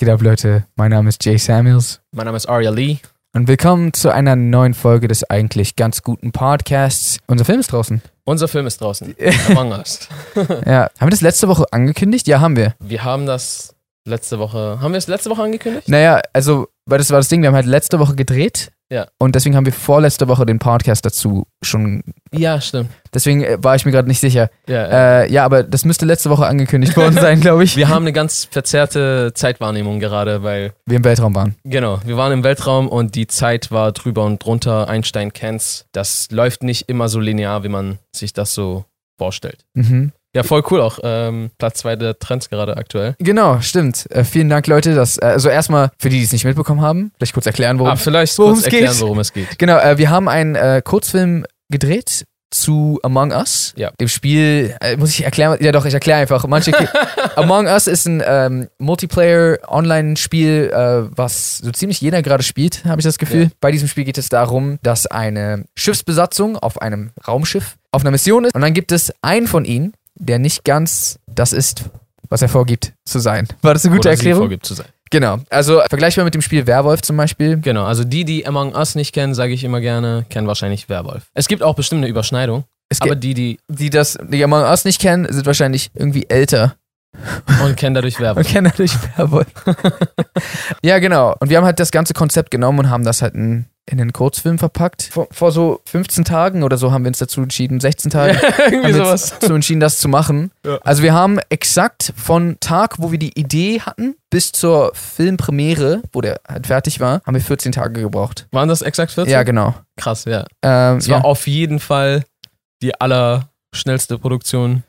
geht ab, Leute? Mein Name ist Jay Samuels Mein Name ist Arya Lee. und willkommen zu einer neuen Folge des eigentlich ganz guten Podcasts. Unser Film ist draußen. Unser Film ist draußen. Among Us. Ja. Haben wir das letzte Woche angekündigt? Ja, haben wir. Wir haben das letzte Woche. Haben wir es letzte Woche angekündigt? Naja, also, weil das war das Ding, wir haben halt letzte Woche gedreht. Ja. Und deswegen haben wir vorletzte Woche den Podcast dazu schon. Ja, stimmt. Deswegen äh, war ich mir gerade nicht sicher. Ja, ja. Äh, ja, aber das müsste letzte Woche angekündigt worden sein, glaube ich. Wir haben eine ganz verzerrte Zeitwahrnehmung gerade, weil, wir im Weltraum waren. genau, wir waren im Weltraum und die Zeit war drüber und drunter. Einstein kennt's. Das läuft nicht immer so linear, wie man sich das so vorstellt. Mhm. Ja, voll cool auch. Ähm, Platz zwei der Trends gerade aktuell. Genau, stimmt. Äh, vielen Dank, Leute. Dass, äh, also erstmal für die, die es nicht mitbekommen haben, vielleicht kurz erklären, worum ah, vielleicht worum kurz es erklären, geht. worum es geht. Genau, äh, wir haben einen äh, Kurzfilm gedreht zu Among Us, Ja. dem Spiel, äh, muss ich erklären? Ja doch, ich erkläre einfach. Manche Among Us ist ein ähm, Multiplayer-Online-Spiel, äh, was so ziemlich jeder gerade spielt, habe ich das Gefühl. Ja. Bei diesem Spiel geht es darum, dass eine Schiffsbesatzung auf einem Raumschiff auf einer Mission ist und dann gibt es einen von ihnen, der nicht ganz das ist, was er vorgibt zu sein. War das eine gute Oder Erklärung? vorgibt zu sein. Genau. Also vergleichbar mit dem Spiel Werwolf zum Beispiel. Genau, also die, die Among Us nicht kennen, sage ich immer gerne, kennen wahrscheinlich Werwolf. Es gibt auch bestimmt eine Überschneidung, Es aber die, die die das, die Among Us nicht kennen, sind wahrscheinlich irgendwie älter und kennen dadurch und Werwolf. kennen natürlich Werwolf. ja, genau. Und wir haben halt das ganze Konzept genommen und haben das halt in, in den Kurzfilm verpackt. Vor, vor so 15 Tagen oder so haben wir uns dazu entschieden, 16 Tage, haben Irgendwie sowas. dazu entschieden, das zu machen. Ja. Also wir haben exakt von Tag, wo wir die Idee hatten, bis zur Filmpremiere, wo der halt fertig war, haben wir 14 Tage gebraucht. Waren das exakt 14? Ja, genau. Krass, ja. Ähm, Es ja. war auf jeden Fall die allerschnellste Produktion,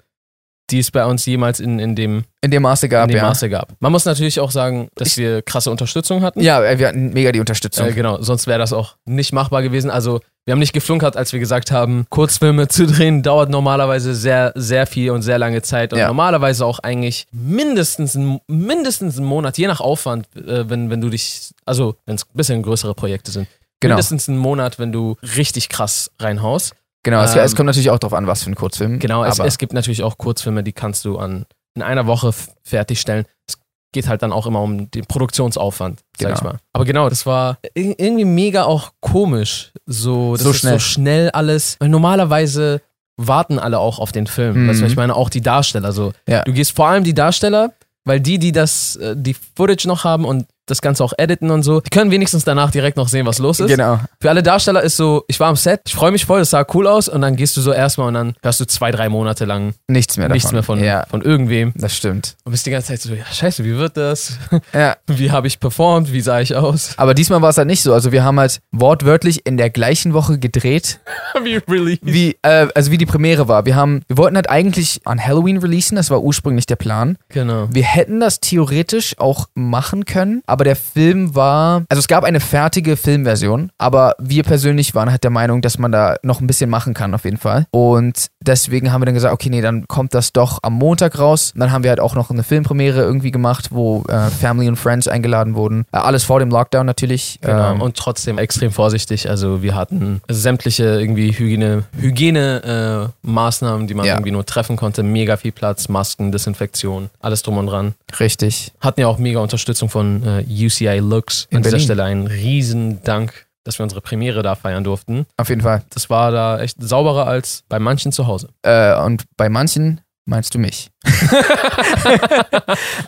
die es bei uns jemals in, in dem, in dem Maße in gab, dem ja. Maße gab. Man muss natürlich auch sagen, dass wir krasse Unterstützung hatten. Ja, äh, wir hatten mega die Unterstützung. Äh, genau, sonst wäre das auch nicht machbar gewesen. Also, wir haben nicht geflunkert, als wir gesagt haben, Kurzfilme zu drehen dauert normalerweise sehr, sehr viel und sehr lange Zeit und Ja. normalerweise auch eigentlich mindestens, mindestens einen Monat, je nach Aufwand, äh, wenn, wenn du dich, also wenn es ein bisschen größere Projekte sind, Genau. mindestens einen Monat, wenn du richtig krass reinhaust. Genau, es, Ähm, es kommt natürlich auch darauf an, was für ein Kurzfilm. Genau, es, aber es gibt natürlich auch Kurzfilme, die kannst du an, in einer Woche fertigstellen. Es geht halt dann auch immer um den Produktionsaufwand, sag ich Genau. mal. Aber genau, das war ir- irgendwie mega auch komisch. So, So schnell. so schnell alles. Weil normalerweise warten alle auch auf den Film. Mhm. Weißt du, was ich meine, auch die Darsteller. So, Ja. du gehst vor allem die Darsteller, weil die, die das, äh, die Footage noch haben und das Ganze auch editen und so, die können wenigstens danach direkt noch sehen, was los ist. Genau. Für alle Darsteller ist so, ich war am Set, ich freue mich voll, es sah cool aus und dann gehst du so erstmal und dann hörst du zwei, drei Monate lang Nichts mehr davon. nichts mehr von, Ja, von irgendwem das stimmt. und bist die ganze Zeit so, ja scheiße, wie wird das? Ja. Wie habe ich performt? Wie sah ich aus? Aber diesmal war es halt nicht so. Also wir haben halt wortwörtlich in der gleichen Woche gedreht, wie really? wie, äh, also wie die Premiere war. Wir haben, wir wollten halt eigentlich an Halloween releasen, das war ursprünglich der Plan. Genau. Wir hätten das theoretisch auch machen können, aber der Film war, also es gab eine fertige Filmversion, aber wir persönlich waren halt der Meinung, dass man da noch ein bisschen machen kann auf jeden Fall. Und deswegen haben wir dann gesagt, okay, nee, dann kommt das doch am Montag raus. Und dann haben wir halt auch noch eine Filmpremiere irgendwie gemacht, wo äh, Family und Friends eingeladen wurden. Äh, alles vor dem Lockdown natürlich. Genau. Ähm, und trotzdem extrem vorsichtig. Also wir hatten sämtliche irgendwie Hygiene, Hygiene äh, Maßnahmen, die man Ja. irgendwie nur treffen konnte. Mega viel Platz, Masken, Desinfektion, alles drum und dran. richtig. Hatten ja auch mega Unterstützung von äh, UCI Lux. In An dieser Berlin. Stelle einen riesen Dank, dass wir unsere Premiere da feiern durften. Auf jeden Fall. Das war da echt sauberer als bei manchen zu Hause. Äh, und bei manchen meinst du mich.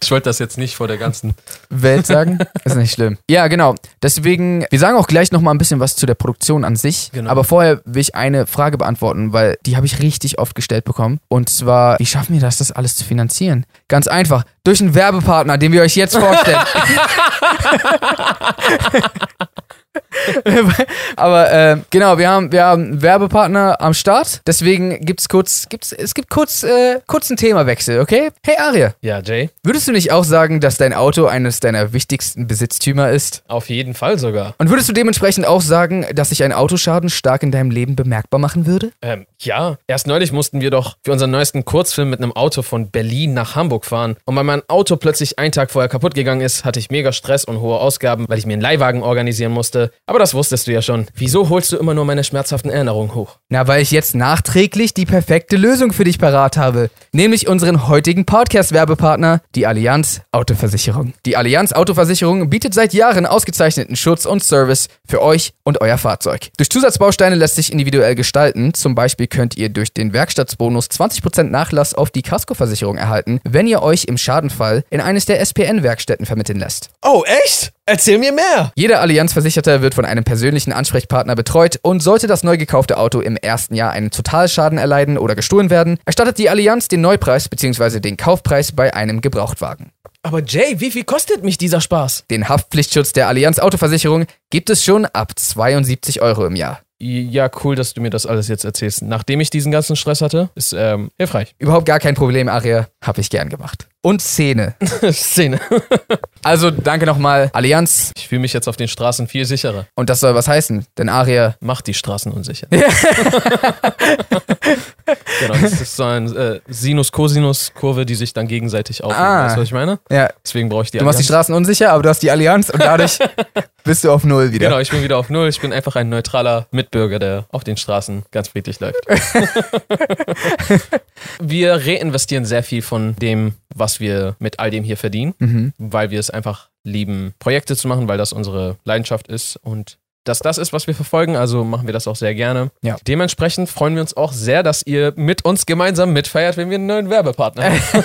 Ich wollte das jetzt nicht vor der ganzen Welt sagen. ist nicht schlimm. Ja, genau. Deswegen, wir sagen auch gleich nochmal ein bisschen was zu der Produktion an sich. Genau. Aber vorher will ich eine Frage beantworten, weil die habe ich richtig oft gestellt bekommen. Und zwar, wie schaffen wir das, das alles zu finanzieren? Ganz einfach. Durch einen Werbepartner, den wir euch jetzt vorstellen. Aber äh, genau, wir haben, wir haben einen Werbepartner am Start. Deswegen gibt's kurz, gibt's, es gibt kurz, äh, kurz einen Themawechsel, okay? Hey Aria, Ja, Jay, würdest du nicht auch sagen, dass dein Auto eines deiner wichtigsten Besitztümer ist? auf jeden Fall sogar. Und würdest du dementsprechend auch sagen, dass sich ein Autoschaden stark in deinem Leben bemerkbar machen würde? Ähm, ja, erst neulich mussten wir doch für unseren neuesten Kurzfilm mit einem Auto von Berlin nach Hamburg fahren. Und weil mein Auto plötzlich einen Tag vorher kaputt gegangen ist, hatte ich mega Stress und hohe Ausgaben, weil ich mir einen Leihwagen organisieren musste. Hatte. Aber das wusstest du ja schon. Wieso holst du immer nur meine schmerzhaften Erinnerungen hoch? Na, weil ich jetzt nachträglich die perfekte Lösung für dich parat habe. Nämlich unseren heutigen Podcast-Werbepartner, die Allianz Autoversicherung. Die Allianz Autoversicherung bietet seit Jahren ausgezeichneten Schutz und Service für euch und euer Fahrzeug. Durch Zusatzbausteine lässt sich individuell gestalten. Zum Beispiel könnt ihr durch den Werkstattsbonus 20% Nachlass auf die Kaskoversicherung erhalten, wenn ihr euch im Schadenfall in eines der SPN-Werkstätten vermitteln lässt. Oh, echt? Erzähl mir mehr! Jeder Allianz-Versicherter wird von einem persönlichen Ansprechpartner betreut und sollte das neu gekaufte Auto im ersten Jahr einen Totalschaden erleiden oder gestohlen werden, erstattet die Allianz den Neupreis bzw. den Kaufpreis bei einem Gebrauchtwagen. Aber Jay, wie viel kostet mich dieser Spaß? Den Haftpflichtschutz der Allianz Autoversicherung gibt es schon ab 72 Euro im Jahr. Ja, cool, dass du mir das alles jetzt erzählst. Nachdem ich diesen ganzen Stress hatte, ist ähm, hilfreich. Überhaupt gar kein Problem, Aria. Hab ich gern gemacht. Und Szene. Szene. Also danke nochmal, Allianz. Ich fühle mich jetzt auf den Straßen viel sicherer. Und das soll was heißen, denn Aria. Macht die Straßen unsicher. genau, das ist so eine äh, Sinus-Cosinus-Kurve, die sich dann gegenseitig aufnehmen. Ah. Weißt du, was ich meine? Ja, Deswegen brauche ich die du machst die Allianz. Straßen unsicher, aber du hast die Allianz und dadurch bist du auf Null wieder. Genau, ich bin wieder auf Null. Ich bin einfach ein neutraler Mitbürger, der auf den Straßen ganz friedlich läuft. wir reinvestieren sehr viel von dem, was wir mit all dem hier verdienen, Mhm. weil wir es einfach lieben, Projekte zu machen, weil das unsere Leidenschaft ist und dass das ist, was wir verfolgen, also machen wir das auch sehr gerne. Ja. Dementsprechend freuen wir uns auch sehr, dass ihr mit uns gemeinsam mitfeiert, wenn wir einen neuen Werbepartner haben.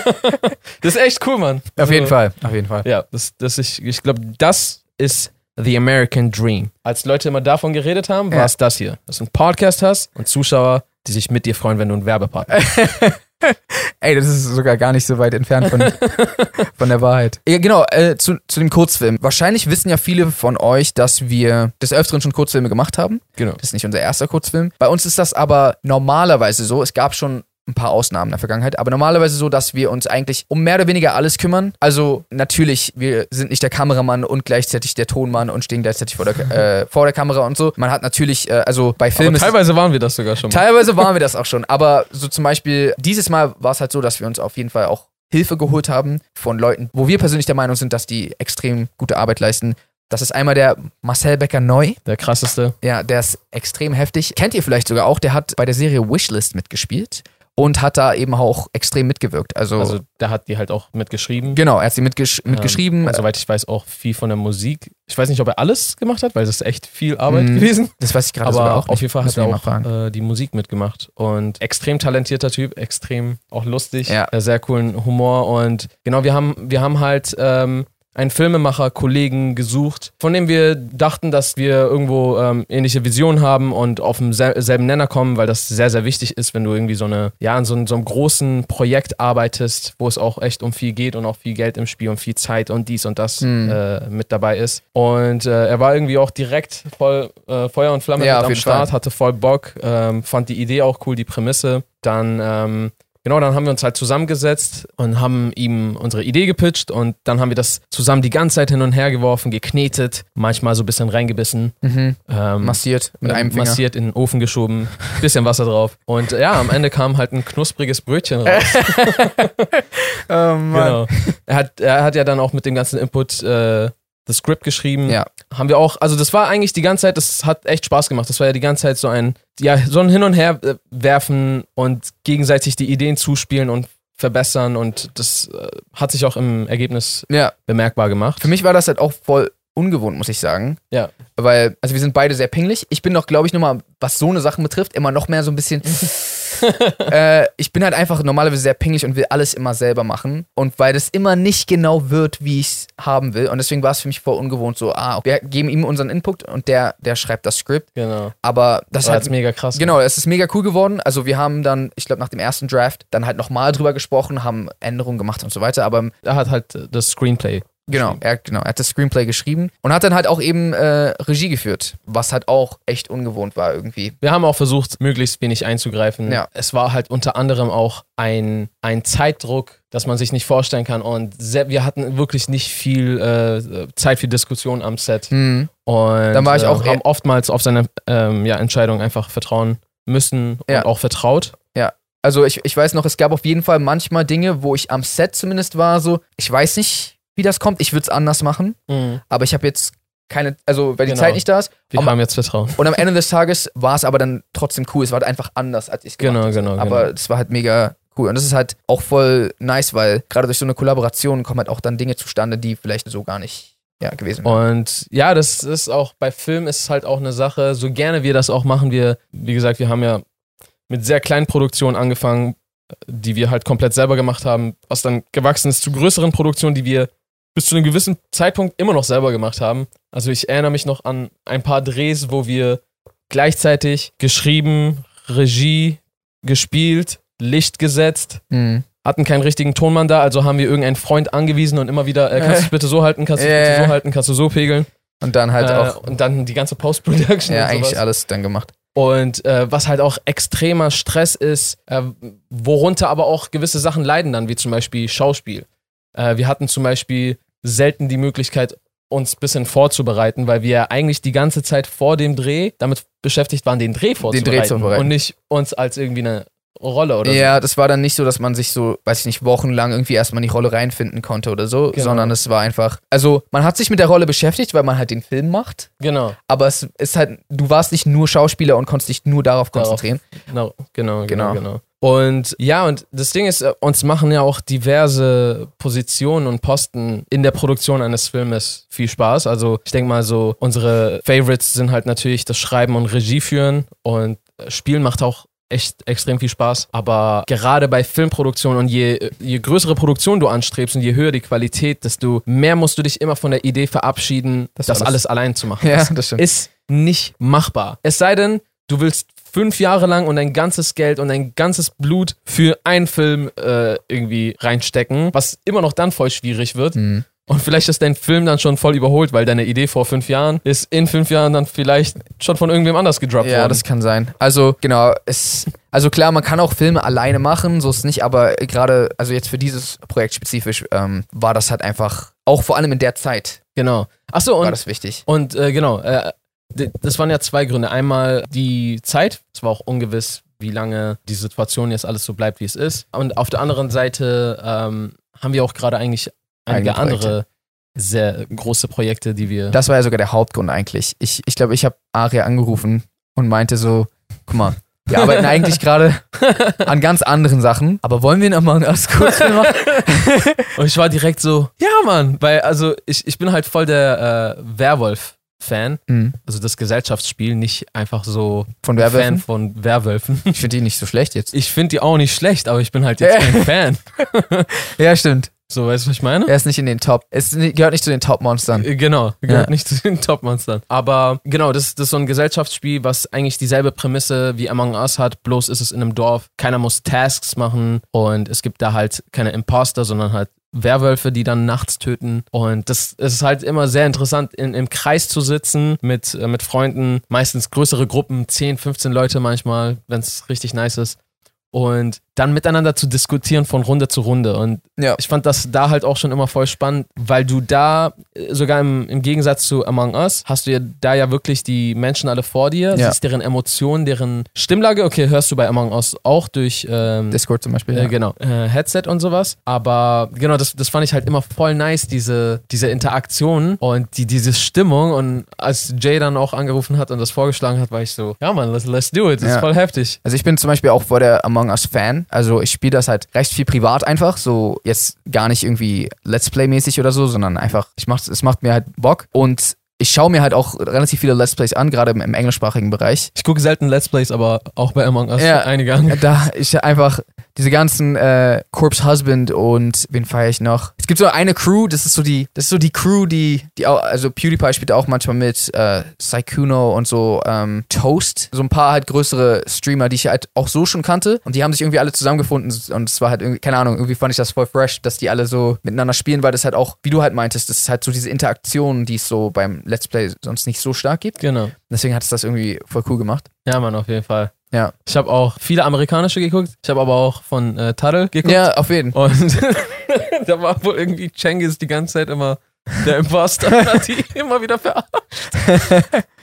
das ist echt cool, Mann. Auf Also, jeden Fall, auf jeden Fall. ja, das, das ich, ich glaube, das ist the American Dream. Als Leute immer davon geredet haben, war Ja. es das hier. Dass du einen Podcast hast und Zuschauer, die sich mit dir freuen, wenn du einen Werbepartner hast. Ey, das ist sogar gar nicht so weit entfernt von, von der Wahrheit. Ja, genau, äh, zu, zu dem Kurzfilm. Wahrscheinlich wissen ja viele von euch, dass wir des Öfteren schon Kurzfilme gemacht haben. Genau. Das ist nicht unser erster Kurzfilm. Bei uns ist das aber normalerweise so. Es gab schon ein paar Ausnahmen in der Vergangenheit, aber normalerweise so, dass wir uns eigentlich um mehr oder weniger alles kümmern. Also natürlich, wir sind nicht der Kameramann und gleichzeitig der Tonmann und stehen gleichzeitig vor der, äh, vor der Kamera und so. Man hat natürlich, äh, also bei Filmen teilweise waren wir das sogar schon. mal. Teilweise waren wir das auch schon, aber so zum Beispiel, dieses Mal war es halt so, dass wir uns auf jeden Fall auch Hilfe geholt haben von Leuten, wo wir persönlich der Meinung sind, dass die extrem gute Arbeit leisten. Das ist einmal der Marcel Becker Neu. Der krasseste. Ja, der ist extrem heftig. Kennt ihr vielleicht sogar auch, der hat bei der Serie Wishlist mitgespielt und hat da eben auch extrem mitgewirkt. Also, Also der hat die halt auch mitgeschrieben. genau, er hat sie mitgesch mitgeschrieben. Ähm, soweit ich weiß, auch viel von der Musik. Ich weiß nicht, ob er alles gemacht hat, weil es ist echt viel Arbeit Mhm. gewesen. das weiß ich gerade Aber auch nicht. auf jeden Fall hat er auch äh, die Musik mitgemacht. Und extrem talentierter Typ, extrem auch lustig, Ja. äh, sehr coolen Humor. Und genau, wir haben, wir haben halt ähm, einen Filmemacher-Kollegen gesucht, von dem wir dachten, dass wir irgendwo ähm, ähnliche Visionen haben und auf demselben Nenner kommen, weil das sehr, sehr wichtig ist, wenn du irgendwie so eine, ja, an so, einem- so einem großen Projekt arbeitest, wo es auch echt um viel geht und auch viel Geld im Spiel und viel Zeit und dies und das Hm. äh, mit dabei ist. Und äh, er war irgendwie auch direkt voll äh, Feuer und Flamme Ja, mit am Start, Fall. hatte voll Bock, ähm, fand die Idee auch cool, die Prämisse. Dann, ähm, genau, dann haben wir uns halt zusammengesetzt und haben ihm unsere Idee gepitcht und dann haben wir das zusammen die ganze Zeit hin und her geworfen, geknetet, manchmal so ein bisschen reingebissen, Mhm. ähm, Massiert mit einem Finger. massiert in den Ofen geschoben, bisschen Wasser drauf und ja, am Ende kam halt ein knuspriges Brötchen raus. Oh Mann. Genau. Er hat, er hat ja dann auch mit dem ganzen Input äh, das Script geschrieben. Ja. Haben wir auch, also das war eigentlich die ganze Zeit, das hat echt Spaß gemacht. Das war ja die ganze Zeit so ein, ja, so ein Hin und Her äh, werfen und gegenseitig die Ideen zuspielen und verbessern und das äh, hat sich auch im Ergebnis Ja, bemerkbar gemacht. Für mich war das halt auch voll ungewohnt, muss ich sagen. Ja. Weil, also wir sind beide sehr pingelig. Ich bin doch, glaube ich, nochmal, was so eine Sachen betrifft, immer noch mehr so ein bisschen. äh, ich bin halt einfach normalerweise sehr pingelig und will alles immer selber machen. Und weil das immer nicht genau wird, wie ich es haben will. Und deswegen war es für mich voll ungewohnt, so, ah, wir geben ihm unseren Input und der, der schreibt das Skript. Genau. Aber das war hat jetzt mega krass. Genau, es ist mega cool geworden. Also wir haben dann, ich glaube, nach dem ersten Draft dann halt nochmal drüber gesprochen, haben Änderungen gemacht und so weiter. Aber Er hat halt das Screenplay. Genau, er, genau, er hat das Screenplay geschrieben und hat dann halt auch eben äh, Regie geführt, was halt auch echt ungewohnt war irgendwie. Wir haben auch versucht, möglichst wenig einzugreifen. Ja. Es war halt unter anderem auch ein, ein Zeitdruck, dass man sich nicht vorstellen kann. Und sehr, wir hatten wirklich nicht viel äh, Zeit für Diskussion am Set. Mhm. Und Dann war ich auch äh, haben oftmals auf seine ähm, ja, Entscheidung einfach vertrauen müssen Ja. und auch vertraut. Also ich, ich weiß noch, es gab auf jeden Fall manchmal Dinge, wo ich am Set zumindest war, so, ich weiß nicht, wie das kommt, ich würde es anders machen, aber ich habe jetzt keine, also weil die Genau. Zeit nicht da ist. Wir Aber- haben jetzt Vertrauen. Und am Ende des Tages war es aber dann trotzdem cool. Es war halt einfach anders, als ich es Genau, habe. genau, Aber genau. es war halt mega cool. Und das ist halt auch voll nice, weil gerade durch so eine Kollaboration kommen halt auch dann Dinge zustande, die vielleicht so gar nicht ja, gewesen wären. Und ja, das ist auch bei Film ist halt auch eine Sache, so gerne wir das auch machen, wir, wie gesagt, wir haben ja mit sehr kleinen Produktionen angefangen, die wir halt komplett selber gemacht haben, was dann gewachsen ist zu größeren Produktionen, die wir bis zu einem gewissen Zeitpunkt immer noch selber gemacht haben. Also ich erinnere mich noch an ein paar Drehs, wo wir gleichzeitig geschrieben, Regie gespielt, Licht gesetzt, Mhm. hatten keinen richtigen Tonmann da, also haben wir irgendeinen Freund angewiesen und immer wieder, äh, kannst du es bitte so halten, kannst du es bitte so halten, kannst du so pegeln. Und dann halt äh, auch, Und dann die ganze Post-Production ja, eigentlich sowas. alles dann gemacht. Und äh, was halt auch extremer Stress ist, äh, worunter aber auch gewisse Sachen leiden dann, wie zum Beispiel Schauspiel. Äh, wir hatten zum Beispiel selten die Möglichkeit, uns ein bisschen vorzubereiten, weil wir eigentlich die ganze Zeit vor dem Dreh damit beschäftigt waren, den Dreh vorzubereiten. zu bereiten. Und nicht uns als irgendwie eine Rolle oder Ja, das war dann nicht so, dass man sich so, weiß ich nicht, wochenlang irgendwie erstmal in die Rolle reinfinden konnte oder so, Genau. sondern es war einfach, also man hat sich mit der Rolle beschäftigt, weil man halt den Film macht, so. Genau, aber es ist halt, du warst nicht nur Schauspieler und konntest dich nur darauf Darauf. konzentrieren. genau, genau, genau, Genau. genau. Und ja, und das Ding ist, äh, uns machen ja auch diverse Positionen und Posten in der Produktion eines Filmes viel Spaß. Also ich denke mal so, unsere Favorites sind halt natürlich das Schreiben und Regie führen und äh, Spielen macht auch echt extrem viel Spaß. Aber gerade bei Filmproduktion und je, je größere Produktion du anstrebst und je höher die Qualität, desto mehr musst du dich immer von der Idee verabschieden, Das das, alles- alles allein zu machen. Ja, Das das stimmt. ist nicht machbar. Es sei denn, du willst fünf Jahre lang und dein ganzes Geld und dein ganzes Blut für einen Film äh, irgendwie reinstecken, was immer noch dann voll schwierig wird. Mhm. Und vielleicht ist dein Film dann schon voll überholt, weil deine Idee vor fünf Jahren ist in fünf Jahren dann vielleicht schon von irgendwem anders gedroppt Ja, worden. das kann sein. Also, genau, es, also klar, man kann auch Filme alleine machen, so ist es nicht, aber gerade, also jetzt für dieses Projekt spezifisch, ähm, war das halt einfach, auch vor allem in der Zeit, genau. Achso, war und, das wichtig. und äh, genau, äh, das waren ja zwei Gründe. Einmal die Zeit, es war auch ungewiss, wie lange die Situation jetzt alles so bleibt, wie es ist. Und auf der anderen Seite ähm, haben wir auch gerade eigentlich einige andere sehr große Projekte, die wir. Das war ja sogar der Hauptgrund eigentlich. Ich ich, glaube, ich habe Aria angerufen und meinte so, guck mal, wir arbeiten eigentlich gerade an ganz anderen Sachen, aber wollen wir noch mal einen Kurzfilm machen? Und ich war direkt so, ja, Mann, weil also ich, ich bin halt voll der äh, Werwolf-Fan, Mhm. also das Gesellschaftsspiel, nicht einfach so Von Fan Werwölfen? von Werwölfen. Ich finde die nicht so schlecht jetzt. Ich finde die auch nicht schlecht, aber ich bin halt jetzt kein Fan. Ja, stimmt. So, weißt du, was ich meine? Er ist nicht in den Top, es gehört nicht zu den Top-Monstern. Äh, Genau, gehört Ja. nicht zu den Top-Monstern. Aber genau, das, das ist so ein Gesellschaftsspiel, was eigentlich dieselbe Prämisse wie Among Us hat, bloß ist es in einem Dorf. Keiner muss Tasks machen und es gibt da halt keine Imposter, sondern halt Werwölfe, die dann nachts töten. Und das ist halt immer sehr interessant, in, im Kreis zu sitzen mit, äh, mit Freunden, meistens größere Gruppen, 10, 15 Leute manchmal, wenn es richtig nice ist. Und dann miteinander zu diskutieren von Runde zu Runde. Und Ja. ich fand das da halt auch schon immer voll spannend, weil du da, äh, sogar im, im Gegensatz zu Among Us, hast du ja da ja wirklich die Menschen alle vor dir, Ja. siehst deren Emotionen, deren Stimmlage. Okay, hörst du bei Among Us auch durch ähm, Discord zum Beispiel. äh, Ja. genau, äh, Headset und sowas. Aber genau, das, das fand ich halt immer voll nice, diese, diese Interaktion und die, diese Stimmung. Und als Jay dann auch angerufen hat und das vorgeschlagen hat, war ich so, ja Mann, let's, let's do it. Das ist voll heftig. Also ich bin zum Beispiel auch vor der Among Us Fan. Also ich spiele das halt recht viel privat einfach. So jetzt gar nicht irgendwie Let's Play-mäßig oder so, sondern einfach, ich mach's, es macht mir halt Bock. Und ich schaue mir halt auch relativ viele Let's Plays an, gerade im, im englischsprachigen Bereich. Ich gucke selten Let's Plays, aber auch bei Among Us Ja. einige an. Da ich einfach diese ganzen äh, Corpse Husband und wen feiere ich noch? Es gibt so eine Crew, das ist so die, das ist so die Crew, die, die auch, also PewDiePie spielt auch manchmal mit, äh, Saikuno und so ähm, Toast, so ein paar halt größere Streamer, die ich halt auch so schon kannte und die haben sich irgendwie alle zusammengefunden und es war halt irgendwie, keine Ahnung, irgendwie fand ich das voll fresh, dass die alle so miteinander spielen, weil das halt auch, wie du halt meintest, das ist halt so diese Interaktion, die es so beim Let's Play sonst nicht so stark gibt. Genau. Deswegen hat es das irgendwie voll cool gemacht. Ja, Mann, auf jeden Fall. Ja. Ich habe auch viele amerikanische geguckt. Ich habe aber auch von äh, Tadel geguckt. Ja, auf jeden Fall. Und da war wohl irgendwie Cengiz die ganze Zeit immer der Imposter hat die immer wieder verarscht.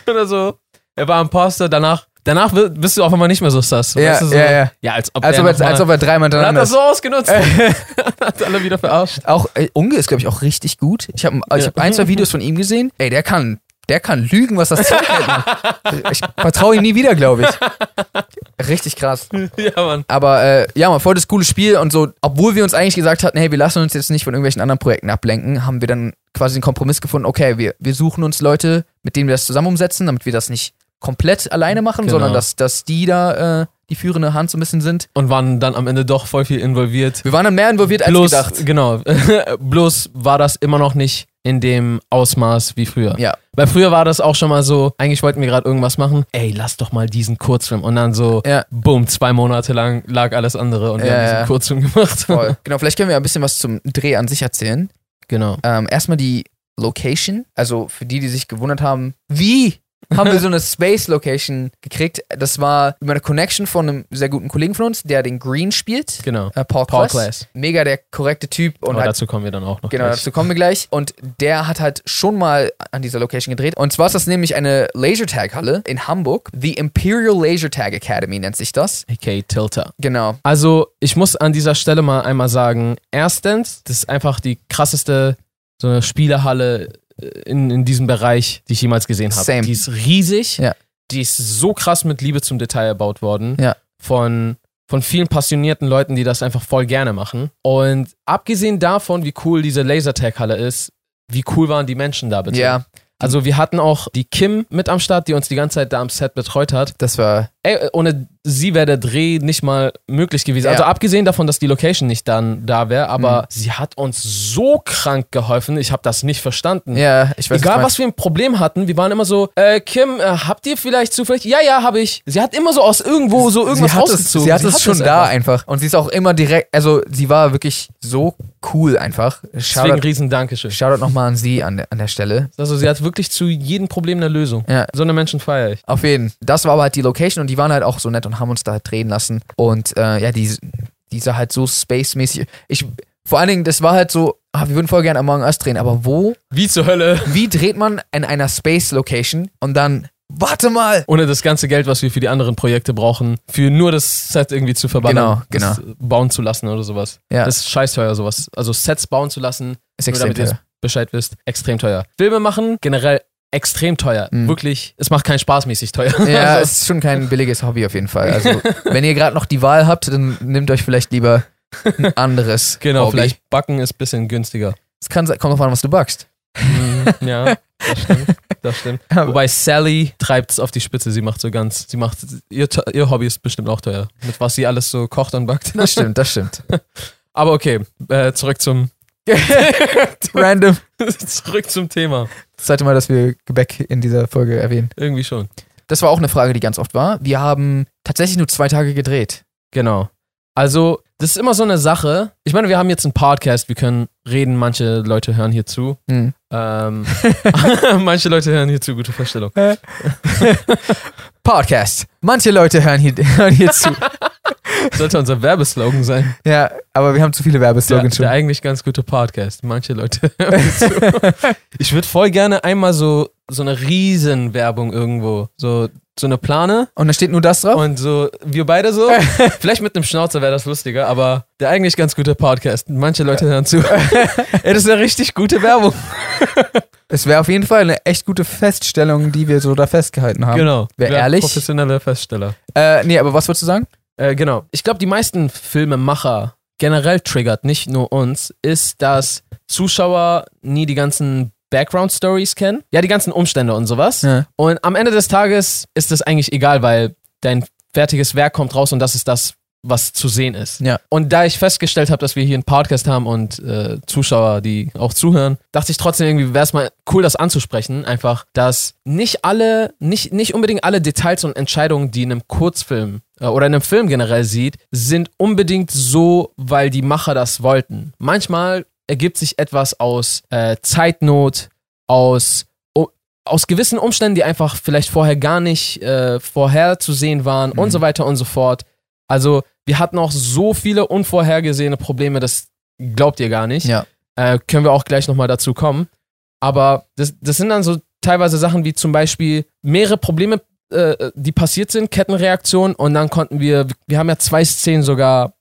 Oder so. Er war Imposter, danach, danach bist du auf einmal nicht mehr so sass. Ja, weißt du, so, ja, ja. Ja, als ob Als er ob, er, mal- als ob er dreimal Dann hat er so ausgenutzt. hat alle wieder verarscht. Auch äh, Unge ist, glaube ich, auch richtig gut. Ich habe ich hab ein, zwei Videos von ihm gesehen. Ey, der kann der kann lügen, was das Zeug hält. Ich vertraue ihm nie wieder, glaube ich. Richtig krass. ja, Mann. Aber äh, ja, mal voll das coole Spiel und so, obwohl wir uns eigentlich gesagt hatten, hey, wir lassen uns jetzt nicht von irgendwelchen anderen Projekten ablenken, haben wir dann quasi einen Kompromiss gefunden, okay, wir, wir suchen uns Leute, mit denen wir das zusammen umsetzen, damit wir das nicht komplett alleine machen, Genau. sondern dass, dass die da äh, die führende Hand so ein bisschen sind. Und waren dann am Ende doch voll viel involviert. Wir waren dann mehr involviert als Bloß, gedacht. genau. Bloß war das immer noch nicht in dem Ausmaß wie früher. Ja, Weil früher war das auch schon mal so, eigentlich wollten wir gerade irgendwas machen, ey, lass doch mal diesen Kurzfilm. Und dann so, Ja. boom, zwei Monate lang lag alles andere und wir Ja, haben diesen. Kurzfilm gemacht. voll. genau, vielleicht können wir ein bisschen was zum Dreh an sich erzählen. Genau. Ähm, erstmal die Location. Also für die, die sich gewundert haben, wie haben wir so eine Space Location gekriegt? Das war über eine Connection von einem sehr guten Kollegen von uns, der den Green spielt. Genau. Äh, Paul, Paul Class. Class. Mega der korrekte Typ und Aber hat, dazu kommen wir dann auch noch. genau, gleich. dazu kommen wir gleich. Und der hat halt schon mal an dieser Location gedreht. Und zwar ist das nämlich eine Lasertag-Halle in Hamburg. The Imperial Lasertag Academy nennt sich das. AKA Tilter. Genau. Also, ich muss an dieser Stelle mal einmal sagen, erstens, das ist einfach die krasseste so eine Spielehalle in, in diesem Bereich, die ich jemals gesehen habe. Same. Die ist riesig. Ja. Die ist so krass mit Liebe zum Detail erbaut worden. Ja. Von, von vielen passionierten Leuten, die das einfach voll gerne machen. Und abgesehen davon, wie cool diese Lasertag-Halle ist, wie cool waren die Menschen da bitte? Ja, Also wir hatten auch die Kim mit am Start, die uns die ganze Zeit da am Set betreut hat. das war. Ey, ohne sie wäre der Dreh nicht mal möglich gewesen. Ja. Also abgesehen davon, dass die Location nicht dann da wäre, aber Mhm. sie hat uns so krank geholfen. Ich habe das nicht verstanden. Ja, ich weiß Egal, was was wir ein Problem hatten, wir waren immer so, äh, Kim, äh, habt ihr vielleicht zufällig? Ja, ja, habe ich. Sie hat immer so aus irgendwo so irgendwas sie hat es, rausgezogen. sie hat es schon es da einfach. einfach. Und sie ist auch immer direkt, also sie war wirklich so cool einfach. Deswegen Shoutout, riesen Dankeschön. Shoutout nochmal an sie an der, an der Stelle. Also sie hat wirklich zu jedem Problem eine Lösung. Ja. So eine Menschen feiere ich. Auf jeden. Das war aber halt die Location und die waren halt auch so nett und haben uns da halt drehen lassen. Und äh, ja, die, die sah halt so space-mäßig. Ich, vor allen Dingen, das war halt so, ah, wir würden voll gerne Among Us drehen, aber wo? Wie zur Hölle? Wie dreht man in einer Space-Location und dann, warte mal! Ohne das ganze Geld, was wir für die anderen Projekte brauchen, für nur das Set irgendwie zu verballern. Genau, das bauen zu lassen oder sowas. Ja, Das ist scheiß teuer, sowas. Also Sets bauen zu lassen, ist nur extrem damit ihr teuer. Bescheid wisst, extrem teuer. Filme machen, generell extrem teuer. Mhm. Wirklich, es macht keinen Spaß mäßig teuer. Ja, also, es ist schon kein billiges Hobby auf jeden Fall. Also, wenn ihr gerade noch die Wahl habt, dann nehmt euch vielleicht lieber ein anderes. genau, Hobby. vielleicht backen ist ein bisschen günstiger. Es kann, sein- kommt drauf an, was du backst. Mhm, ja, das stimmt. Das stimmt. Wobei Sally treibt es auf die Spitze. Sie macht so ganz, sie macht, ihr, ihr Hobby ist bestimmt auch teuer. Mit was sie alles so kocht und backt. Das stimmt, das stimmt. Aber okay, äh, zurück zum, Random. zurück zum Thema. Das zweite Mal, dass wir Gebäck in dieser Folge erwähnen. Irgendwie schon. Das war auch eine Frage, die ganz oft war. Wir haben tatsächlich nur zwei Tage gedreht. Genau. Also, das ist immer so eine Sache. Ich meine, wir haben jetzt einen Podcast, wir können reden, manche Leute hören hier zu. Hm. Ähm, manche Leute hören hier zu, gute Vorstellung. Podcast. Manche Leute hören hier, hören hier zu. Sollte unser Werbeslogan sein. Ja, aber wir haben zu viele Der, Werbeslogans der schon. eigentlich ganz gute Podcast. Manche Leute hören hier zu. Ich würde voll gerne einmal so, so eine Riesenwerbung irgendwo, so, so eine Plane Und da steht nur das drauf? und so, wir beide so. Vielleicht mit einem Schnauzer wäre das lustiger, aber der eigentlich ganz gute Podcast. Manche Leute hören zu. Ey, das ist eine richtig gute Werbung. Es wäre auf jeden Fall eine echt gute Feststellung, die wir so da festgehalten haben. Genau. Wer Wer ehrlich? Professioneller Feststeller. Äh, nee, aber was würdest du sagen? Äh, genau. Ich glaube, die meisten Filmemacher generell triggert, nicht nur uns, ist, dass Zuschauer nie die ganzen Background-Stories kennen. Ja, die ganzen Umstände und sowas. Ja. Und am Ende des Tages ist es eigentlich egal, weil dein fertiges Werk kommt raus und das ist das, was zu sehen ist. Ja. Und da ich festgestellt habe, dass wir hier einen Podcast haben und äh, Zuschauer, die auch zuhören, dachte ich trotzdem irgendwie, wäre es mal cool, das anzusprechen. Einfach, dass nicht alle, nicht, nicht unbedingt alle Details und Entscheidungen, die in einem Kurzfilm äh, oder in einem Film generell sieht, sind unbedingt so, weil die Macher das wollten. Manchmal ergibt sich etwas aus äh, Zeitnot, aus aus gewissen Umständen, die einfach vielleicht vorher gar nicht äh, vorherzusehen waren Mhm. und so weiter und so fort. Also wir hatten auch so viele unvorhergesehene Probleme, das glaubt ihr gar nicht. Ja. Äh, können wir auch gleich nochmal dazu kommen. Aber das, das sind dann so teilweise Sachen wie zum Beispiel mehrere Probleme, äh, die passiert sind, Kettenreaktionen und dann konnten wir, wir haben ja zwei Szenen sogar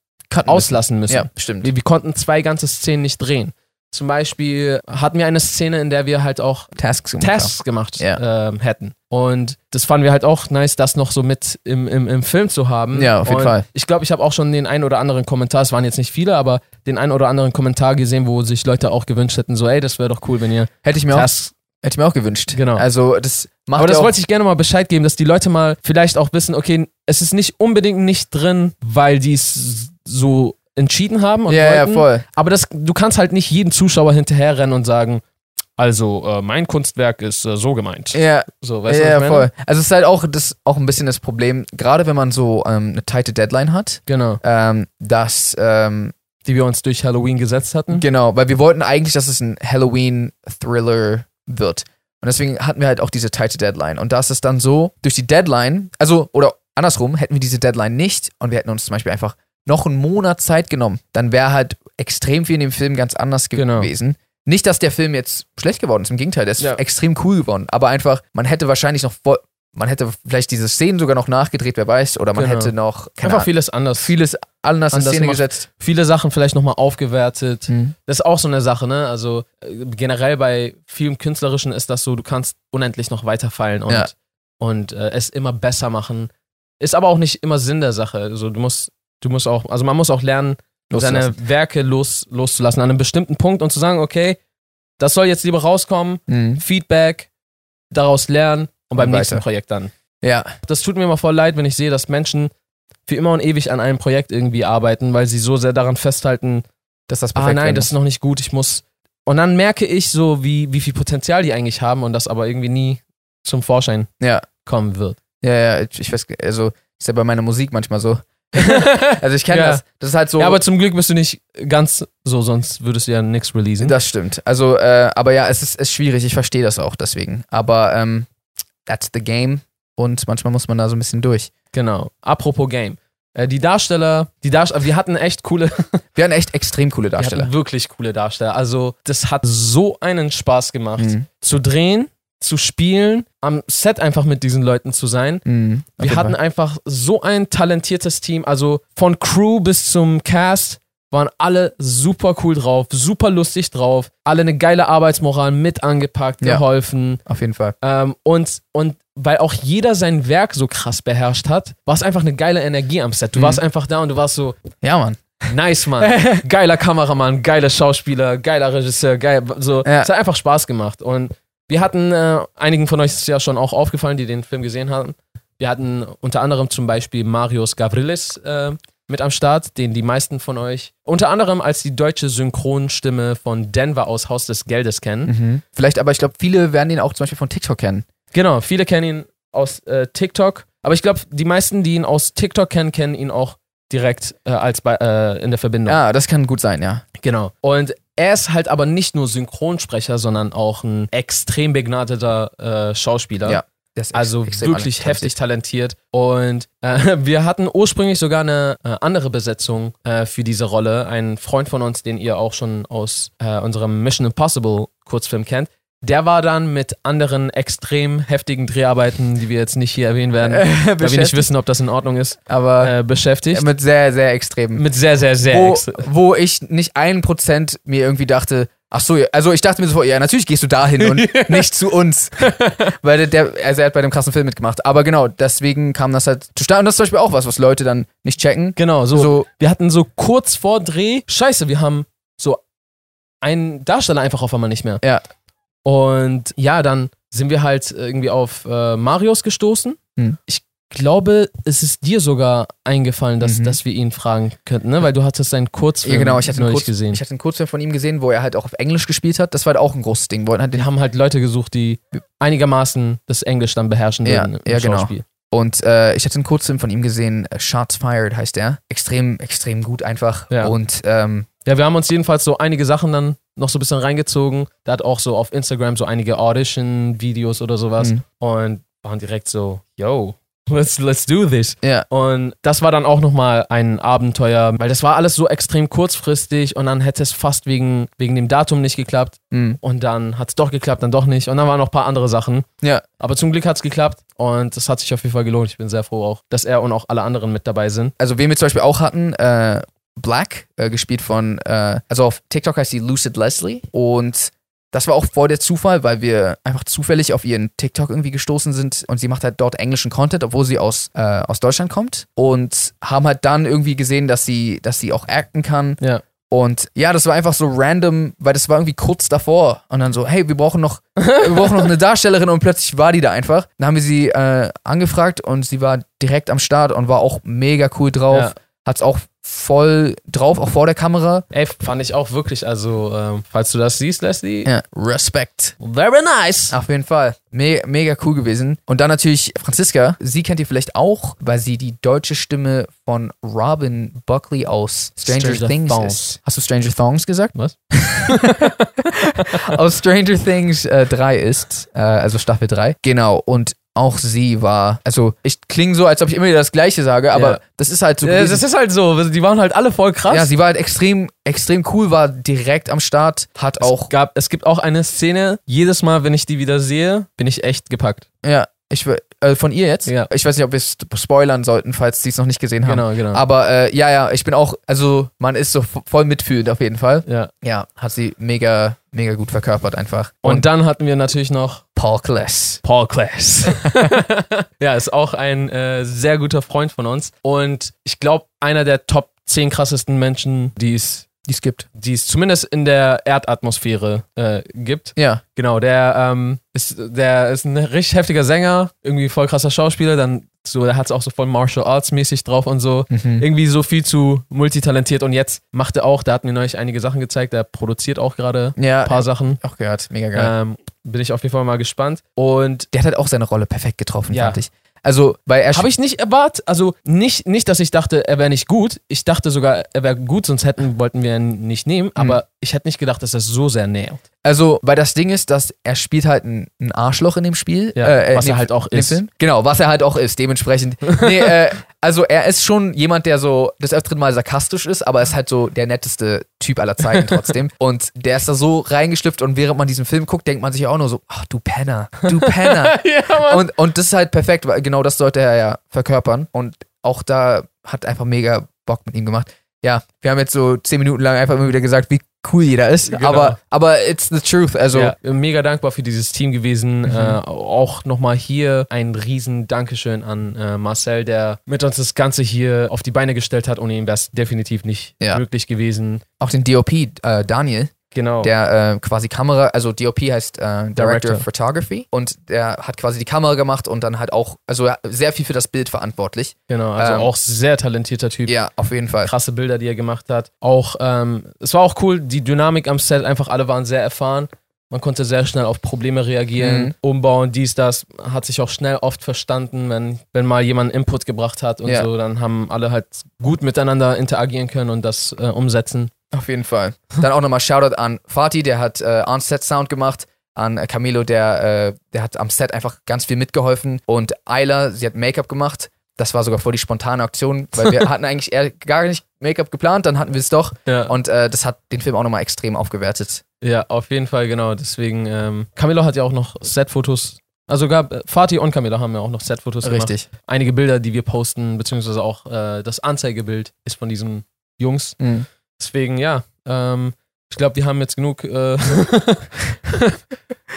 auslassen müssen. Ja, stimmt. Wir, wir konnten zwei ganze Szenen nicht drehen. Zum Beispiel hatten wir eine Szene, in der wir halt auch Tasks gemacht Tasks gemacht Ja. ähm, hätten. Und das fanden wir halt auch nice, das noch so mit im, im, im Film zu haben. Ja, auf jeden und Fall. Ich glaube, ich habe auch schon den einen oder anderen Kommentar, es waren jetzt nicht viele, aber den einen oder anderen Kommentar gesehen, wo sich Leute auch gewünscht hätten, so, ey, das wäre doch cool, wenn ihr Hätte ich mir auch, Tasks. hätte ich mir auch gewünscht. Genau. Also das macht Aber das auch, wollte ich gerne mal Bescheid geben, dass die Leute mal vielleicht auch wissen, okay, es ist nicht unbedingt nicht drin, weil die es so entschieden haben und Ja, ja, wollten, voll. Aber das, du kannst halt nicht jeden Zuschauer hinterherrennen und sagen, also äh, mein Kunstwerk ist äh, so gemeint. Ja, So, weißt du, ja, meine? voll. Also es ist halt auch, das, auch ein bisschen das Problem, gerade wenn man so ähm, eine tighte Deadline hat, Genau. ähm, dass, ähm, Die wir uns durch Halloween gesetzt hatten. genau, weil wir wollten eigentlich, dass es ein Halloween-Thriller wird. Und deswegen hatten wir halt auch diese tighte Deadline. Und da ist es dann so, durch die Deadline, also, oder andersrum, hätten wir diese Deadline nicht und wir hätten uns zum Beispiel einfach noch einen Monat Zeit genommen, dann wäre halt extrem viel in dem Film ganz anders Genau. gewesen. Nicht, dass der Film jetzt schlecht geworden ist, im Gegenteil, der ist Ja. extrem cool geworden. Aber einfach, man hätte wahrscheinlich noch, man hätte vielleicht diese Szenen sogar noch nachgedreht, wer weiß, oder man Genau. hätte noch Einfach Ahnung, vieles anders. vieles anders in Anders Szene gemacht. gesetzt. Viele Sachen vielleicht nochmal aufgewertet. Mhm. Das ist auch so eine Sache, ne? Also äh, generell bei vielem Künstlerischen ist das so, du kannst unendlich noch weiterfallen und, Ja. und äh, es immer besser machen. Ist aber auch nicht immer Sinn der Sache. Also du musst, du musst auch, also man muss auch lernen, seine Werke los, loszulassen an einem bestimmten Punkt und zu sagen, okay, das soll jetzt lieber rauskommen, Mhm. Feedback, daraus lernen und beim Und nächsten. Projekt dann. Ja, Das tut mir immer voll leid, wenn ich sehe, dass Menschen für immer und ewig an einem Projekt irgendwie arbeiten, weil sie so sehr daran festhalten, dass das ah perfekt nein, werden das ist noch nicht gut, ich muss. Und dann merke ich so, wie, wie viel Potenzial die eigentlich haben und das aber irgendwie nie zum Vorschein Ja. kommen wird. Ja, ja, ich, ich weiß, also ist ja bei meiner Musik manchmal so. Also ich kenne Ja. das. Das ist halt so. Ja, aber zum Glück bist du nicht ganz so, sonst würdest du ja nichts releasen. das stimmt. Also, äh, aber ja, es ist, ist schwierig. Ich verstehe das auch deswegen. Aber ähm, that's the game. Und manchmal muss man da so ein bisschen durch. Genau. Apropos Game. Äh, die Darsteller, die Darsteller, wir hatten echt coole, Wir hatten echt extrem coole wir Darsteller. hatten wirklich coole Darsteller. Also, das hat so einen Spaß gemacht, Mhm. zu drehen, zu spielen, am Set einfach mit diesen Leuten zu sein. Mhm. Wir hatten Fall. einfach so ein talentiertes Team. Also von Crew bis zum Cast waren alle super cool drauf, super lustig drauf, alle eine geile Arbeitsmoral mit angepackt, Ja. geholfen. Auf jeden Fall. Ähm, und, und weil auch jeder sein Werk so krass beherrscht hat, war es einfach eine geile Energie am Set. Du Mhm. warst einfach da und du warst so, Ja, Mann. nice, Mann. Geiler Kameramann, geiler Schauspieler, geiler Regisseur, geil. So, Ja. es hat einfach Spaß gemacht. Und wir hatten, äh, einigen von euch ist ja schon auch aufgefallen, die den Film gesehen haben. Wir hatten unter anderem zum Beispiel Marius Gavrilis äh, mit am Start, den die meisten von euch unter anderem als die deutsche Synchronstimme von Denver aus Haus des Geldes kennen. Mhm. Vielleicht, aber ich glaube, viele werden ihn auch zum Beispiel von TikTok kennen. Genau, viele kennen ihn aus äh, TikTok, aber ich glaube, die meisten, die ihn aus TikTok kennen, kennen ihn auch direkt äh, als bei, äh, in der Verbindung. Ja, das kann gut sein, ja. Genau. Und er ist halt aber nicht nur Synchronsprecher, sondern auch ein extrem begnadeter äh, Schauspieler. Ja, Also wirklich heftig talentiert. Und äh, wir hatten ursprünglich sogar eine äh, andere Besetzung äh, für diese Rolle. Ein Freund von uns, den ihr auch schon aus äh, unserem Mission Impossible Kurzfilm kennt. Der war dann mit anderen extrem heftigen Dreharbeiten, die wir jetzt nicht hier erwähnen werden, weil wir nicht wissen, ob das in Ordnung ist, Aber äh, beschäftigt. mit sehr, sehr extremen. mit sehr, sehr, sehr wo, wo ich nicht ein Prozent mir irgendwie dachte, ach so, also ich dachte mir so, ja, natürlich gehst du dahin und nicht zu uns. Weil der, der, also er hat bei dem krassen Film mitgemacht. Aber genau, deswegen kam das halt zustande. Und das ist zum Beispiel auch was, was Leute dann nicht checken. Genau, so, So, Wir hatten so kurz vor Dreh, scheiße, wir haben so einen Darsteller einfach auf einmal nicht mehr. Ja. Und ja, dann sind wir halt irgendwie auf äh, Marius gestoßen. Hm. Ich glaube, es ist dir sogar eingefallen, dass, Mhm. dass wir ihn fragen könnten, ne? Weil du hattest seinen Kurzfilm ja, genau, ich hatte, einen neulich Kurz, gesehen. ich hatte einen Kurzfilm von ihm gesehen, wo er halt auch auf Englisch gespielt hat. Das war halt auch ein großes Ding. Halt den haben halt Leute gesucht, die einigermaßen das Englisch dann beherrschen Ja, würden im ja, genau. Schauspiel. Und äh, ich hatte einen Kurzfilm von ihm gesehen, äh, Shots Fired heißt der. Extrem, extrem gut einfach. Ja. Und ähm, Ja, wir haben uns jedenfalls so einige Sachen dann noch so ein bisschen reingezogen. Da hat auch so auf Instagram so einige Audition-Videos oder sowas. Mhm. Und waren direkt so, yo, let's, let's do this. ja, Und das war dann auch nochmal ein Abenteuer, weil das war alles so extrem kurzfristig und dann hätte es fast wegen, wegen dem Datum nicht geklappt. mh, Und dann hat es doch geklappt, dann doch nicht. Und dann waren noch ein paar andere Sachen. ja, Aber zum Glück hat es geklappt und das hat sich auf jeden Fall gelohnt. Ich bin sehr froh auch, dass er und auch alle anderen mit dabei sind. also wen wir zum Beispiel auch hatten, äh, Black, äh, gespielt von, äh, also auf TikTok heißt sie Lucid Leslie. Und das war auch voll der Zufall, weil wir einfach zufällig auf ihren TikTok irgendwie gestoßen sind und sie macht halt dort englischen Content, obwohl sie aus, äh, aus Deutschland kommt. Und haben halt dann irgendwie gesehen, dass sie, dass sie auch acten kann. Ja. Und ja, das war einfach so random, weil das war irgendwie kurz davor. Und dann so, hey, wir brauchen noch, wir brauchen noch eine Darstellerin und plötzlich war die da einfach. Dann haben wir sie äh, angefragt und sie war direkt am Start und war auch mega cool drauf. Ja. Hat's auch voll drauf, auch vor der Kamera. Ey, fand ich auch wirklich, also, ähm, falls du das siehst, Leslie, Ja, Respekt. very nice. Auf jeden Fall. Me mega cool gewesen. Und dann natürlich Franziska. Sie kennt ihr vielleicht auch, weil sie die deutsche Stimme von Robin Buckley aus Stranger, Stranger Things Thongs. ist. Hast du Stranger Thongs gesagt? Was? aus Stranger Things äh, 3 ist, äh, also Staffel 3. Genau. Und auch sie war, also ich klinge so, als ob ich immer wieder das Gleiche sage, aber Ja. das ist halt so. Ja, das ist halt so, die waren halt alle voll krass. ja, sie war halt extrem, extrem cool, war direkt am Start, hat auch es, gab, es gibt auch eine Szene, jedes Mal, wenn ich die wieder sehe, bin ich echt gepackt. Ja, ich will, äh, von ihr jetzt? Ja. Ich weiß nicht, ob wir es spoilern sollten, falls sie es noch nicht gesehen haben. Genau, genau. Aber äh, ja, ja, ich bin auch, also man ist so voll mitfühlend auf jeden Fall. ja. Ja, hat sie mega, mega gut verkörpert einfach. Und, dann hatten wir natürlich noch Paul Kless. Paul Class. ja, ist auch ein äh, sehr guter Freund von uns. Und ich glaube, einer der Top 10 krassesten Menschen, die es, Die es gibt. die es zumindest in der Erdatmosphäre äh, gibt. Ja. Genau, der ähm, ist, der ist ein richtig heftiger Sänger, irgendwie voll krasser Schauspieler, dann so, der hat es auch so voll Martial Arts mäßig drauf und so. Mhm. Irgendwie so viel zu multitalentiert und jetzt macht er auch, der hat mir neulich einige Sachen gezeigt, der produziert auch gerade Ja, ein paar Sachen. auch gehört. Mega geil. Ähm, bin ich auf jeden Fall mal gespannt. Und Der hat halt auch seine Rolle perfekt getroffen, Ja. fand ich. Also, weil er Habe ich nicht erwartet. Also nicht, nicht, dass ich dachte, er wäre nicht gut. Ich dachte sogar, er wäre gut, sonst hätten, wollten wir ihn nicht nehmen. Aber ich hätte nicht gedacht, dass er so sehr nähert. Also, weil das Ding ist, dass er spielt halt ein, ein Arschloch in dem Spiel. Ja, äh, was in dem- er halt auch ist. Film. Genau, was er halt auch ist, dementsprechend. nee, äh, also er ist schon jemand, der so des öfteren Mal sarkastisch ist, aber ist halt so der netteste Typ aller Zeiten trotzdem. und der ist da so reingeschlüpft und während man diesen Film guckt, denkt man sich auch nur so, ach du Penner, du Penner. ja, Mann. und, und das ist halt perfekt, weil genau das sollte er ja verkörpern. Und auch da hat einfach mega Bock mit ihm gemacht. Ja, wir haben jetzt so zehn Minuten lang einfach immer wieder gesagt, wie cool jeder ist. Genau. Aber, aber it's the truth. Also, ja, mega dankbar für dieses Team gewesen. Äh, auch nochmal hier ein riesen Dankeschön an äh, Marcel, der mit uns das Ganze hier auf die Beine gestellt hat. Ohne ihn wäre es definitiv nicht Ja. möglich gewesen. auch den DOP, äh, Daniel, Genau. der äh, quasi Kamera, also DOP heißt äh, Director, Director. of Photography und der hat quasi die Kamera gemacht und dann halt auch, also sehr viel für das Bild verantwortlich. genau, also ähm, auch sehr talentierter Typ. Ja, auf jeden Fall. krasse Bilder, die er gemacht hat. Auch, ähm, es war auch cool, die Dynamik am Set, einfach alle waren sehr erfahren. Man konnte sehr schnell auf Probleme reagieren, Mhm. umbauen, dies, das. Hat sich auch schnell oft verstanden, wenn, wenn mal jemand Input gebracht hat und Ja. so, dann haben alle halt gut miteinander interagieren können und das äh, umsetzen. Auf jeden Fall. Dann auch nochmal Shoutout an Fatih, der hat äh, On-Set-Sound gemacht. An äh, Camilo, der, äh, der hat am Set einfach ganz viel mitgeholfen. Und Ayla, sie hat Make-up gemacht. Das war sogar voll die spontane Aktion, weil wir hatten eigentlich eher gar nicht Make-up geplant, dann hatten wir es doch. Ja, Und äh, das hat den Film auch nochmal extrem aufgewertet. ja auf jeden Fall, genau. Deswegen, ähm, Camilo hat ja auch noch Set-Fotos. Also gab äh, Fatih und Camilo haben ja auch noch Set-Fotos gemacht. Richtig. Einige Bilder, die wir posten, beziehungsweise auch äh, das Anzeigebild ist von diesen Jungs. Mhm. Deswegen, ja. Ähm, ich glaube, die haben jetzt genug äh,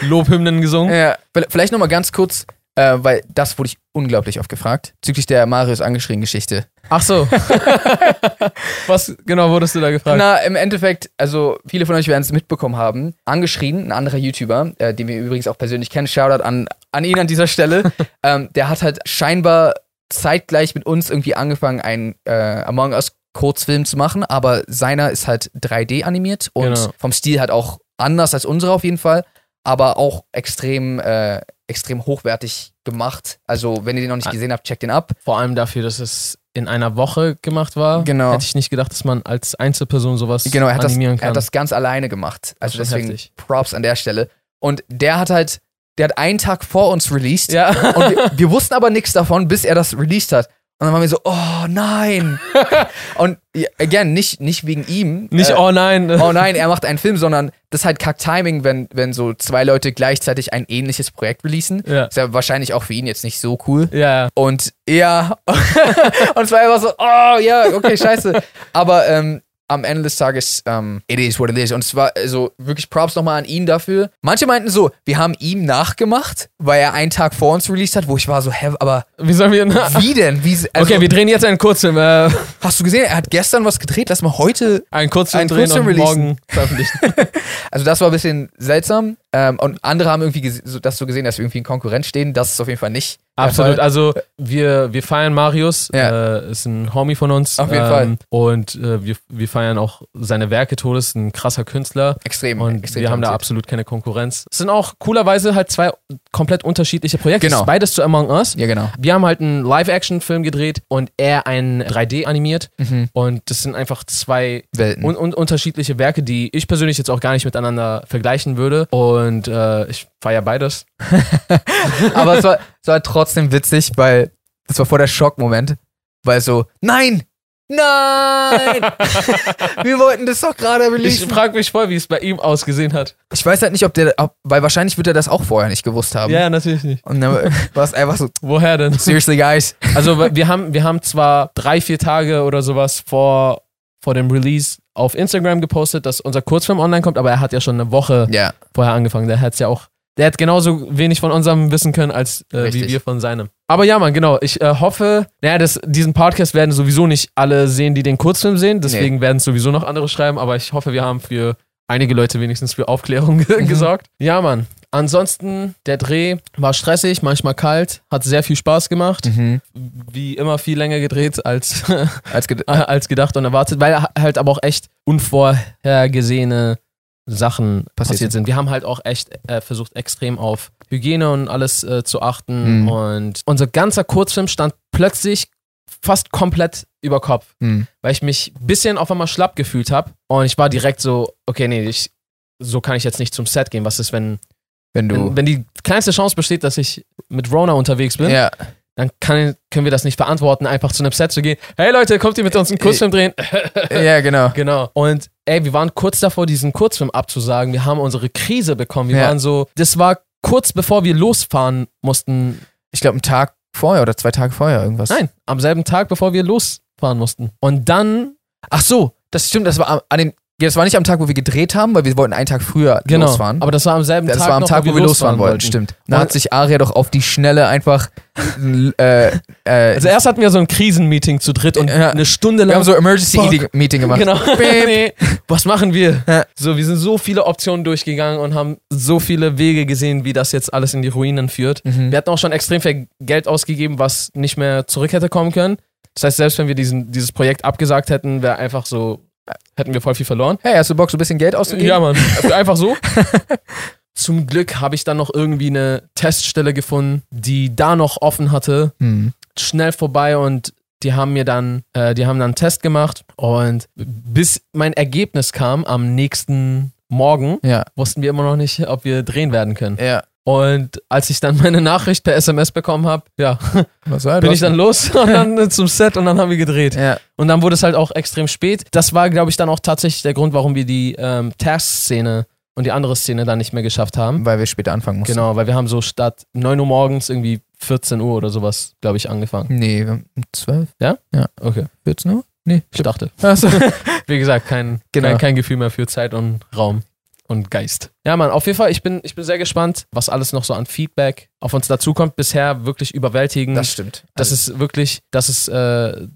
Lobhymnen gesungen. Ja, vielleicht nochmal ganz kurz, äh, weil das wurde ich unglaublich oft gefragt, bezüglich der Marius angeschrien Geschichte. Ach so. Was genau wurdest du da gefragt? Na, im Endeffekt, also viele von euch werden es mitbekommen haben, angeschrien, ein anderer YouTuber, äh, den wir übrigens auch persönlich kennen, Shoutout an, an ihn an dieser Stelle, ähm, der hat halt scheinbar zeitgleich mit uns irgendwie angefangen, einen äh, Among Us Kurzfilm zu machen, aber seiner ist halt 3D animiert und Genau. vom Stil halt auch anders als unsere auf jeden Fall, aber auch extrem, äh, extrem hochwertig gemacht. Also, wenn ihr den noch nicht Ah. gesehen habt, checkt den ab. Vor allem dafür, dass es in einer Woche gemacht war. Genau. Hätte ich nicht gedacht, dass man als Einzelperson sowas Genau, er hat, das, animieren er kann. hat das ganz alleine gemacht. Also Das deswegen heftig. Props an der Stelle. Und der hat halt, der hat einen Tag vor uns released. ja. Und wir, wir wussten aber nichts davon, bis er das released hat. Und dann waren wir so, oh nein. und again, nicht, nicht wegen ihm. Nicht, äh, oh nein. oh nein, er macht einen Film, sondern das ist halt Kack-Timing, wenn, wenn so zwei Leute gleichzeitig ein ähnliches Projekt releasen. Ja. Ist ja wahrscheinlich auch für ihn jetzt nicht so cool. Ja, Und ja, und es war einfach so, oh ja, okay, scheiße. Aber ähm, am Ende des Tages, ähm, it is what it is. Und es war also wirklich Props nochmal an ihn dafür. Manche meinten so, wir haben ihm nachgemacht, weil er einen Tag vor uns released hat, wo ich war so, hä, aber wie sollen wir. wie denn? Wie, also, okay, wir drehen jetzt einen Kurzfilm. Äh, hast du gesehen, er hat gestern was gedreht, lass mal heute. einen Kurzfilm Einen drehen Kurzfilm und morgen veröffentlichen. Also das war ein bisschen seltsam. Ähm, und andere haben irgendwie so, das so gesehen, dass wir irgendwie in Konkurrenz stehen. Das ist auf jeden Fall nicht. Absolut. Fall. Also wir, wir feiern Marius, Ja. äh, ist ein Homie von uns. Auf jeden ähm, Fall. Und äh, wir, wir feiern auch seine Werke todes, ein krasser Künstler. Extrem. Und extrem wir haben da absolut keine Konkurrenz. Es sind auch coolerweise halt zwei komplett unterschiedliche Projekte. Genau. Beides zu Among Us. Ja, genau. Wir haben halt einen Live-Action-Film gedreht und er einen 3D animiert. Mhm. Und das sind einfach zwei Welten. un un unterschiedliche Werke, die ich persönlich jetzt auch gar nicht miteinander vergleichen würde. Und äh, ich feiere beides. Aber es war, es war trotzdem witzig, weil das war vor der Schockmoment, weil so, nein, nein, wir wollten das doch gerade Ich releasen. frage mich voll, wie es bei ihm ausgesehen hat. Ich weiß halt nicht, ob der, ob, weil wahrscheinlich wird er das auch vorher nicht gewusst haben. Ja, natürlich nicht. Und dann war es einfach so, Woher denn? seriously guys. Also wir haben, wir haben zwar drei, vier Tage oder sowas vor, vor dem Release auf Instagram gepostet, dass unser Kurzfilm online kommt, aber er hat ja schon eine Woche Ja, vorher angefangen. Der hat's ja auch, der hat genauso wenig von unserem wissen können, als äh, wie wir von seinem. Aber ja, Mann, genau. Ich äh, hoffe, naja, das, diesen Podcast werden sowieso nicht alle sehen, die den Kurzfilm sehen. Deswegen werden es sowieso noch andere schreiben. Aber ich hoffe, wir haben für einige Leute wenigstens für Aufklärung ge- Mhm. gesorgt. Ja, Mann. Ansonsten, der Dreh war stressig, manchmal kalt, hat sehr viel Spaß gemacht. mhm. Wie immer viel länger gedreht als, als ged als gedacht und erwartet, weil halt aber auch echt unvorhergesehene Sachen Passiert passiert, sind. Wir haben halt auch echt äh, versucht, extrem auf Hygiene und alles äh, zu achten. Mhm. Und unser ganzer Kurzfilm stand plötzlich fast komplett über Kopf, hm. weil ich mich ein bisschen auf einmal schlapp gefühlt habe. Und ich war direkt so, okay, nee, ich, so kann ich jetzt nicht zum Set gehen. Was ist, wenn, wenn du. wenn, wenn die kleinste Chance besteht, dass ich mit Rona unterwegs bin? ja, dann kann, können wir das nicht verantworten, einfach zu einem Set zu gehen. Hey Leute, kommt ihr mit uns einen Kurzfilm drehen? ja, genau. genau. Und ey, wir waren kurz davor, diesen Kurzfilm abzusagen. Wir haben unsere Krise bekommen. Wir Ja. waren so, das war kurz bevor wir losfahren mussten. Ich glaube, einen Tag vorher oder zwei Tage vorher irgendwas. Nein, am selben Tag, bevor wir losfahren mussten. Und dann, Ach so, das stimmt, das war an dem. Ja, das war nicht am Tag, wo wir gedreht haben, weil wir wollten einen Tag früher genau, losfahren. aber das war am selben das Tag war am noch, Tag, wo wir losfahren wollten, stimmt. Da hat sich Aria doch auf die Schnelle einfach. äh, äh, Also erst hatten wir so ein Krisenmeeting zu dritt und Ja. eine Stunde wir lang haben so Emergency Fuck. Eating Meeting gemacht. Genau. Nee. Was machen wir? Ja. So, wir sind so viele Optionen durchgegangen und haben so viele Wege gesehen, wie das jetzt alles in die Ruinen führt. Mhm. Wir hatten auch schon extrem viel Geld ausgegeben, was nicht mehr zurück hätte kommen können. Das heißt, selbst wenn wir diesen, dieses Projekt abgesagt hätten, wäre einfach so, hätten wir voll viel verloren. Hey, hast du Bock, so ein bisschen Geld auszugeben? Ja, Mann. Einfach so. Zum Glück habe ich dann noch irgendwie eine Teststelle gefunden, die da noch offen hatte. Hm. Schnell vorbei und die haben mir dann, äh, die haben dann einen Test gemacht und bis mein Ergebnis kam am nächsten Morgen, Ja, wussten wir immer noch nicht, ob wir drehen werden können. ja. Und als ich dann meine Nachricht per SMS bekommen habe, ja, Was war bin ich dann los und dann zum Set und dann haben wir gedreht. Ja, Und dann wurde es halt auch extrem spät. Das war, glaube ich, dann auch tatsächlich der Grund, warum wir die ähm, Task-Szene und die andere Szene dann nicht mehr geschafft haben. weil wir später anfangen mussten. Genau, weil wir haben so statt 9 Uhr morgens irgendwie 14 Uhr oder sowas, glaube ich, angefangen. Nee, wir haben um 12, Okay, 14 Uhr? Nee, ich dachte. Achso. Wie gesagt, kein, Genau. kein, kein Gefühl mehr für Zeit und Raum und Geist. Ja, Mann, auf jeden Fall, ich bin, ich bin sehr gespannt, was alles noch so an Feedback auf uns dazukommt. Bisher wirklich überwältigend. Das stimmt. Das ist wirklich, das ist äh,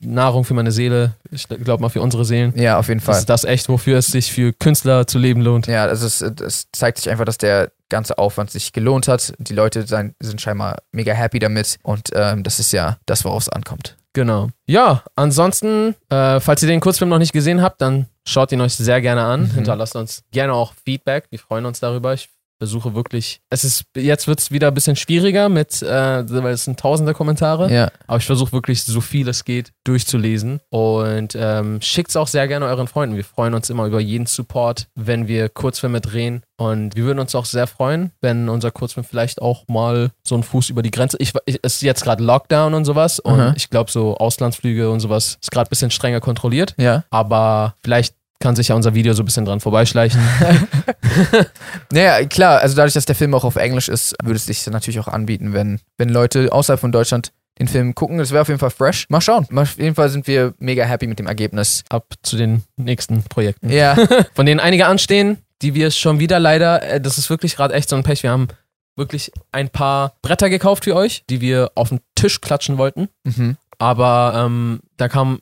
Nahrung für meine Seele. Ich glaube mal für unsere Seelen. ja, auf jeden Das Fall. ist das echt, wofür es sich für Künstler zu leben lohnt. Ja, das, ist, das zeigt sich einfach, dass der ganze Aufwand sich gelohnt hat. Die Leute sind scheinbar mega happy damit und ähm, das ist ja das, worauf es ankommt. Genau. Ja, ansonsten, äh, falls ihr den Kurzfilm noch nicht gesehen habt, dann schaut ihn euch sehr gerne an. Mhm. Hinterlasst uns gerne auch Feedback. Wir freuen uns darüber. Ich versuche wirklich. Es ist jetzt wird es wieder ein bisschen schwieriger mit, äh, weil es sind tausende Kommentare. Ja. Aber ich versuche wirklich so viel es geht durchzulesen und ähm, schickt es auch sehr gerne euren Freunden. Wir freuen uns immer über jeden Support, wenn wir Kurzfilme drehen. Und wir würden uns auch sehr freuen, wenn unser Kurzfilm vielleicht auch mal so einen Fuß über die Grenze. Ich, ich es ist jetzt gerade Lockdown und sowas und Aha. ich glaube so Auslandsflüge und sowas ist gerade ein bisschen strenger kontrolliert. Ja. Aber vielleicht kann sich ja unser Video so ein bisschen dran vorbeischleichen. Naja, klar, also dadurch, dass der Film auch auf Englisch ist, würde es sich natürlich auch anbieten, wenn, wenn Leute außerhalb von Deutschland den Film gucken. Das wäre auf jeden Fall fresh. Mal schauen. Auf jeden Fall sind wir mega happy mit dem Ergebnis. Ab zu den nächsten Projekten. Ja. Von denen einige anstehen, die wir schon wieder leider, äh, das ist wirklich gerade echt so ein Pech. Wir haben wirklich ein paar Bretter gekauft für euch, die wir auf den Tisch klatschen wollten. mhm. Aber ähm, da kam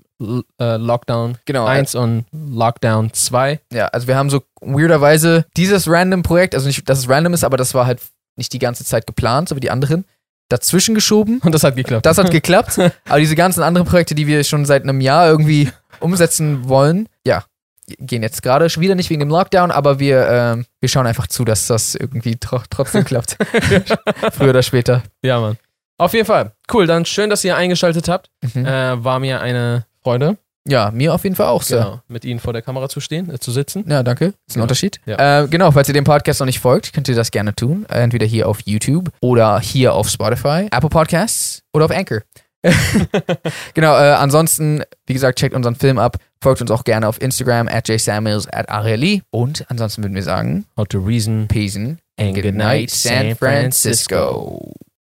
Lockdown Genau. 1 und Lockdown 2. Ja, also wir haben so weirderweise dieses random Projekt, also nicht, dass es random ist, aber das war halt nicht die ganze Zeit geplant, so wie die anderen, dazwischen geschoben. Und das hat geklappt. Das hat geklappt. aber diese ganzen anderen Projekte, die wir schon seit einem Jahr irgendwie umsetzen wollen, ja, gehen jetzt gerade schon wieder nicht wegen dem Lockdown, aber wir, ähm, wir schauen einfach zu, dass das irgendwie tro trotzdem klappt. Früher oder später. ja, Mann. Auf jeden Fall. Cool, dann schön, dass ihr eingeschaltet habt. Mhm. Äh, war mir eine Freude, Ja, mir auf jeden Fall auch, Sir. genau, mit Ihnen vor der Kamera zu stehen, äh, zu sitzen. Ja, danke. Ist ein Genau. Unterschied. Ja. Äh, genau, falls ihr dem Podcast noch nicht folgt, könnt ihr das gerne tun. Entweder hier auf YouTube oder hier auf Spotify, Apple Podcasts oder auf Anchor. genau, äh, ansonsten, wie gesagt, checkt unseren Film ab, folgt uns auch gerne auf Instagram at jsamuels at arieli und ansonsten würden wir sagen, How to reason Peace and and good night, San Francisco.